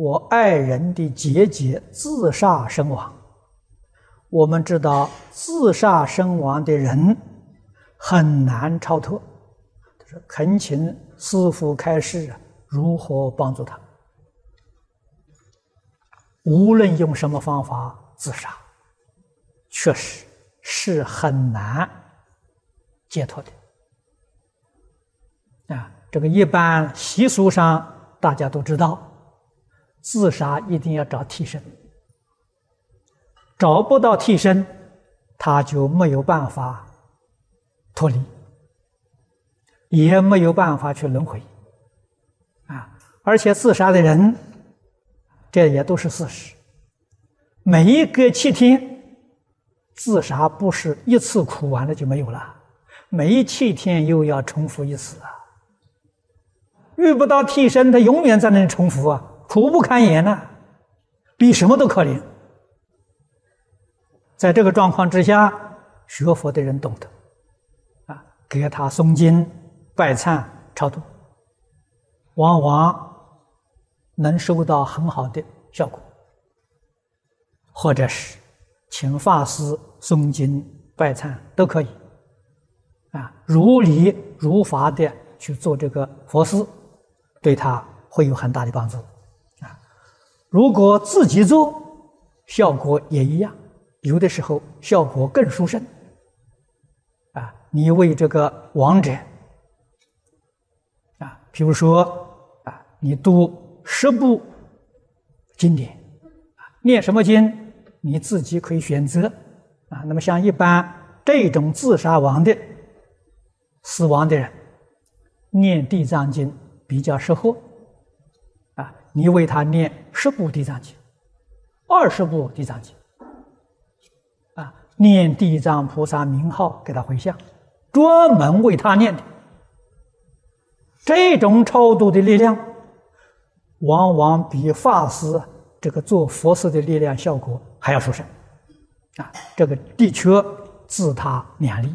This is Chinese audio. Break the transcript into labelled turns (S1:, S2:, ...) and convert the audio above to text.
S1: 我爱人的姐姐自杀身亡。我们知道自杀身亡的人很难超脱，就是恳请师父开示如何帮助他。无论用什么方法自杀，确实是很难解脱的。啊，这个一般习俗上大家都知道，自杀一定要找替身。找不到替身，他就没有办法脱离，也没有办法去轮回，啊！而且自杀的人，这也都是事实。每一个七天自杀，不是一次苦完了就没有了，每一七天又要重复一次啊！遇不到替身，他永远在那重复啊，苦不堪言呐、比什么都可怜。在这个状况之下，学佛的人懂得，啊，给他诵经、拜忏、超度，往往能收到很好的效果。或者是请法师诵经、拜忏都可以，啊，如理如法的去做这个佛事，对他会有很大的帮助，如果自己做，效果也一样。有的时候效果更殊胜，啊！你为这个亡者，啊，比如说啊，你读十部经典，啊，念什么经你自己可以选择，啊，那么像一般这种自杀亡的死亡的人，念地藏经比较适合，你为他念十部地藏经，二十部地藏经。啊念地藏菩萨名号给他回向，专门为他念的。这种超度的力量，往往比法师这个做佛事的力量效果还要殊胜，啊，这个的确自他两利。